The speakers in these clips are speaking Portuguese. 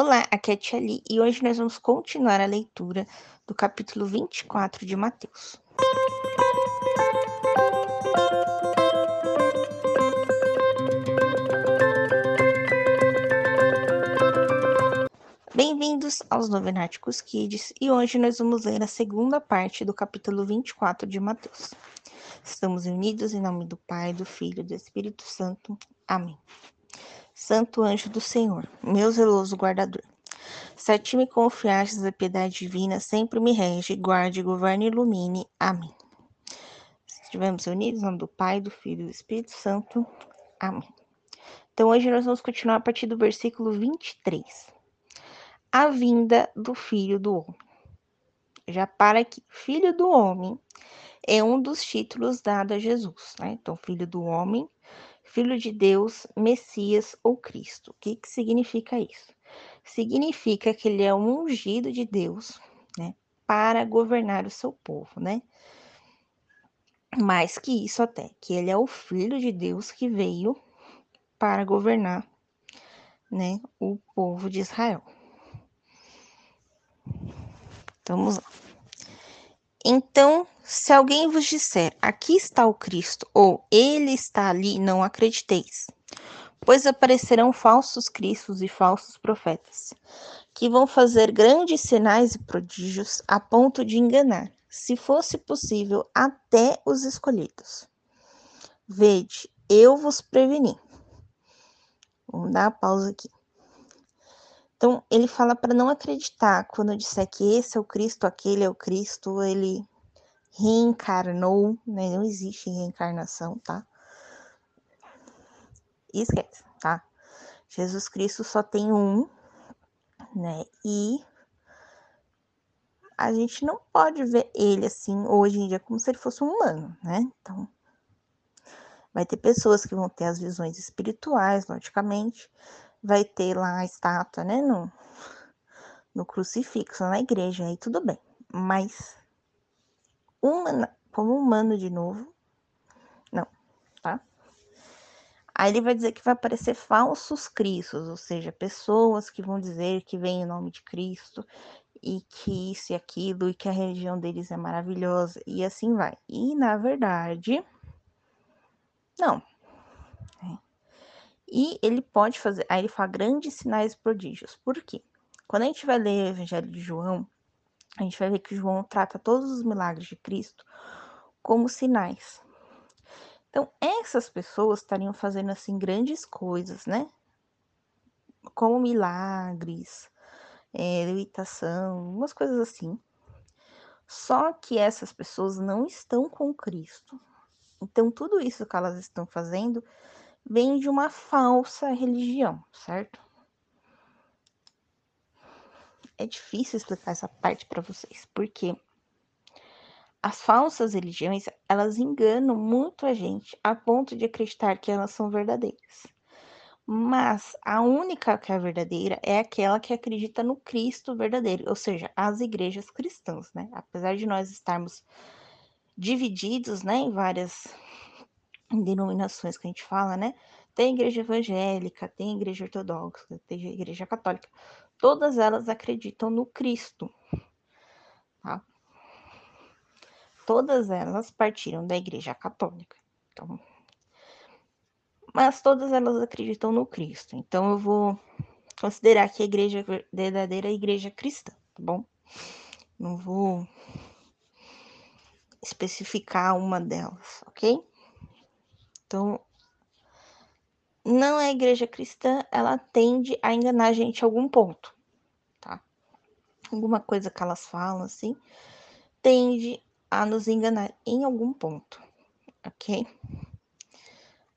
Olá, aqui é a Tia Li, e hoje nós vamos continuar a leitura do capítulo 24 de Mateus. Bem-vindos aos Novenáticos Kids e hoje nós vamos ler a segunda parte do capítulo 24 de Mateus. Estamos unidos em nome do Pai, do Filho e do Espírito Santo. Amém. Santo anjo do Senhor, meu zeloso guardador. Se a ti me confiastes a piedade divina, sempre me rege, guarde, governe e ilumine. Amém. Estivemos unidos em nome do Pai, do Filho e do Espírito Santo. Amém. Então, hoje nós vamos continuar a partir do versículo 23. A vinda do Filho do Homem. Já para aqui, Filho do Homem é um dos títulos dados a Jesus, né? Então, Filho do Homem Filho de Deus, Messias ou Cristo. O que, que significa isso? Significa que ele é um ungido de Deus, né, para governar o seu povo, né? Mais que isso até, que ele é o filho de Deus que veio para governar, né, o povo de Israel. Vamos lá. Então, se alguém vos disser, aqui está o Cristo, ou ele está ali, não acrediteis. Pois aparecerão falsos cristos e falsos profetas, que vão fazer grandes sinais e prodígios a ponto de enganar, se fosse possível, até os escolhidos. Vede, eu vos preveni. Vamos dar a pausa aqui. Então, ele fala para não acreditar quando disser que esse é o Cristo, aquele é o Cristo, ele reencarnou, né? Não existe reencarnação, tá? Esquece, tá? Jesus Cristo só tem um, né? E a gente não pode ver ele assim hoje em dia como se ele fosse um humano, né? Então, vai ter pessoas que vão ter as visões espirituais, logicamente, vai ter lá a estátua, né? No, no crucifixo, na igreja, aí tudo bem. Mas humana, como humano de novo. Não, tá? Aí ele vai dizer que vai aparecer falsos cristos, ou seja, pessoas que vão dizer que vem em nome de Cristo e que isso e aquilo e que a religião deles é maravilhosa e assim vai. E na verdade, não. E ele pode fazer, aí ele fala grandes sinais e prodígios. Por quê? Quando a gente vai ler o Evangelho de João, a gente vai ver que João trata todos os milagres de Cristo como sinais. Então, essas pessoas estariam fazendo assim grandes coisas, né? Como milagres, é, levitação, umas coisas assim. Só que essas pessoas não estão com Cristo. Então, tudo isso que elas estão fazendo vem de uma falsa religião, certo? é difícil explicar essa parte para vocês, porque as falsas religiões, elas enganam muito a gente a ponto de acreditar que elas são verdadeiras. Mas a única que é verdadeira é aquela que acredita no Cristo verdadeiro, ou seja, as igrejas cristãs, né? Apesar de nós estarmos divididos, né, em várias denominações que a gente fala, né? Tem igreja evangélica, tem igreja ortodoxa, tem igreja católica todas elas acreditam no Cristo. Tá? Todas elas partiram da Igreja Católica. Então, mas todas elas acreditam no Cristo. Então eu vou considerar que a igreja verdadeira é a igreja cristã, tá bom? Não vou especificar uma delas, ok? Então, não é igreja cristã, ela tende a enganar a gente em algum ponto, tá? Alguma coisa que elas falam, assim, tende a nos enganar em algum ponto, ok?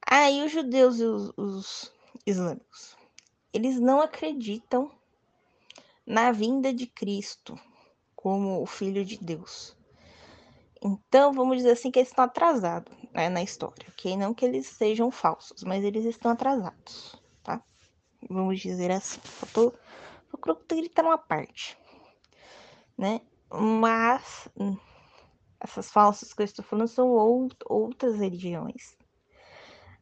Aí os judeus e os, os islâmicos, eles não acreditam na vinda de Cristo como o Filho de Deus. Então, vamos dizer assim que eles estão atrasados né, na história, ok? Não que eles sejam falsos, mas eles estão atrasados, tá? Vamos dizer assim. Faltou, vou gritar uma parte, né? Mas hum, essas falsas que eu estou falando são out outras religiões,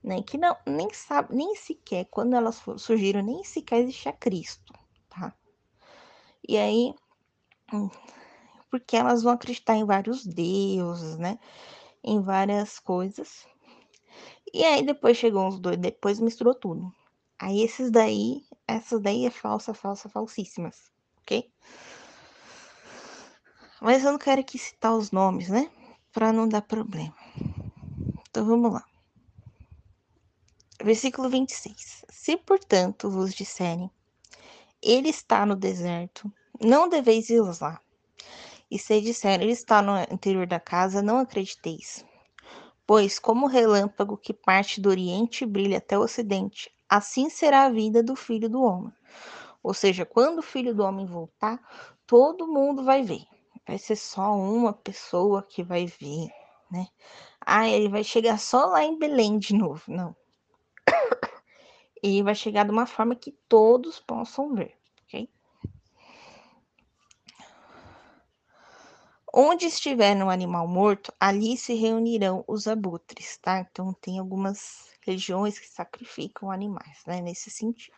né? Que não, nem sabe, nem sequer, quando elas surgiram, nem sequer existia Cristo, tá? E aí, hum, porque elas vão acreditar em vários deuses, né? Em várias coisas. E aí depois chegou uns dois, depois misturou tudo. Aí esses daí, essas daí é falsa, falsa, falsíssimas, ok? Mas eu não quero aqui citar os nomes, né? Para não dar problema. Então vamos lá. Versículo 26. Se, portanto, vos disserem, ele está no deserto, não deveis ir lá. E se disserem, ele está no interior da casa, não acrediteis. Pois, como o relâmpago que parte do oriente e brilha até o ocidente, assim será a vida do filho do homem. Ou seja, quando o filho do homem voltar, todo mundo vai ver. Vai ser só uma pessoa que vai ver, né? Ah, ele vai chegar só lá em Belém de novo. Não e vai chegar de uma forma que todos possam ver, ok? Onde estiver um animal morto, ali se reunirão os abutres, tá? Então tem algumas regiões que sacrificam animais, né? Nesse sentido.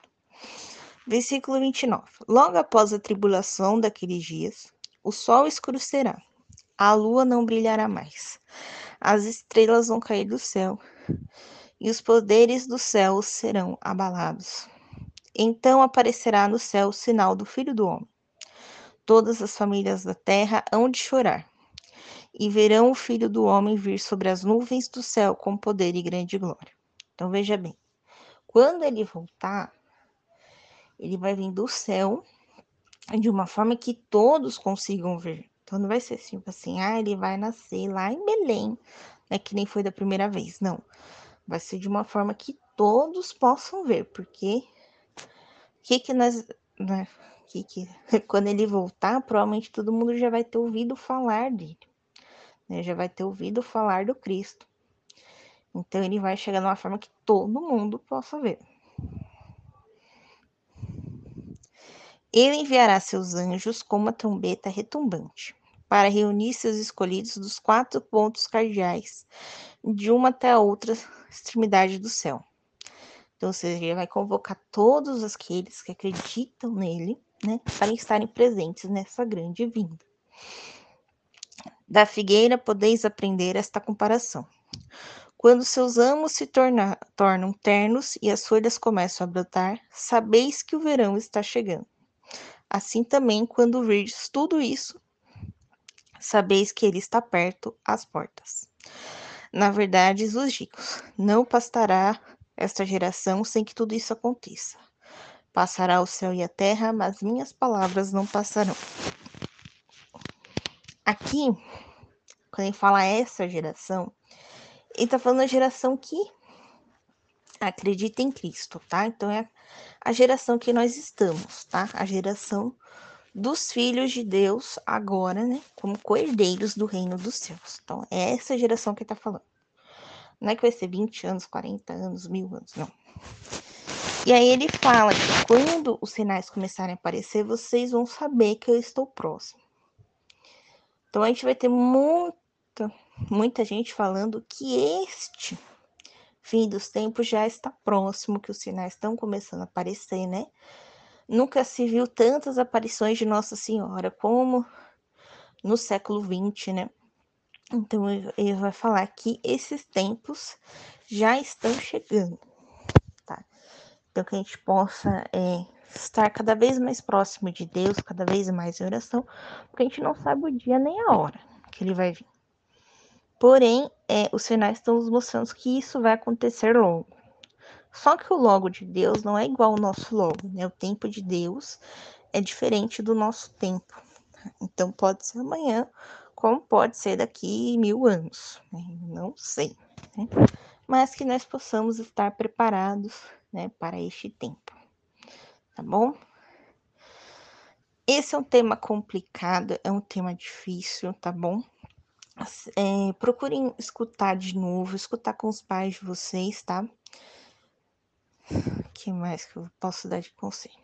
Versículo 29. Logo após a tribulação daqueles dias, o sol escurecerá, a lua não brilhará mais, as estrelas vão cair do céu e os poderes do céu serão abalados. Então aparecerá no céu o sinal do Filho do Homem. Todas as famílias da terra hão de chorar, e verão o Filho do Homem vir sobre as nuvens do céu com poder e grande glória. Então veja bem, quando ele voltar, ele vai vir do céu de uma forma que todos consigam ver. Então não vai ser tipo assim, ah, ele vai nascer lá em Belém, né, que nem foi da primeira vez. Não. Vai ser de uma forma que todos possam ver, porque que que nós, né, que que quando ele voltar, provavelmente todo mundo já vai ter ouvido falar dele, né? Já vai ter ouvido falar do Cristo. Então ele vai chegar de uma forma que todo mundo possa ver. Ele enviará seus anjos como uma trombeta retumbante, para reunir seus escolhidos dos quatro pontos cardeais, de uma até a outra extremidade do céu. Então, ou seja, ele vai convocar todos aqueles que acreditam nele, né, para estarem presentes nessa grande vinda. Da figueira podeis aprender esta comparação. Quando seus amos se torna, tornam ternos e as folhas começam a brotar, sabeis que o verão está chegando. Assim também, quando virdes tudo isso, sabeis que ele está perto às portas. Na verdade, os digo, não pastará esta geração sem que tudo isso aconteça. Passará o céu e a terra, mas minhas palavras não passarão. Aqui, quando ele fala essa geração, ele está falando a geração que acredita em Cristo, tá? Então é a geração que nós estamos, tá? A geração dos filhos de Deus agora, né, como cordeiros do reino dos céus. Então, é essa geração que está falando. Não é que vai ser 20 anos, 40 anos, mil anos, não. E aí ele fala que quando os sinais começarem a aparecer, vocês vão saber que eu estou próximo. Então a gente vai ter muita, muita gente falando que este fim dos tempos já está próximo, que os sinais estão começando a aparecer, né? Nunca se viu tantas aparições de Nossa Senhora como no século XX, né? Então ele vai falar que esses tempos já estão chegando, tá? Então que a gente possa é, estar cada vez mais próximo de Deus, cada vez mais em oração, porque a gente não sabe o dia nem a hora que ele vai vir. Porém, é, os sinais estão nos mostrando que isso vai acontecer logo. Só que o logo de Deus não é igual ao nosso logo, né? O tempo de Deus é diferente do nosso tempo. Então pode ser amanhã, como pode ser daqui mil anos, né? não sei. Né? Mas que nós possamos estar preparados né, para este tempo. Tá bom? Esse é um tema complicado, é um tema difícil, tá bom? É, procurem escutar de novo, escutar com os pais de vocês, tá? que mais que eu posso dar de conselho?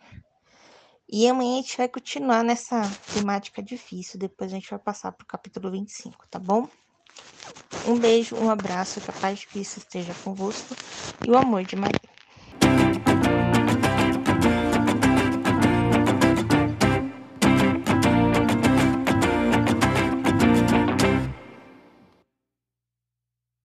E amanhã a gente vai continuar nessa temática difícil, depois a gente vai passar para o capítulo 25, tá bom? Um beijo, um abraço, que a paz de Cristo esteja convosco e o amor de Maria.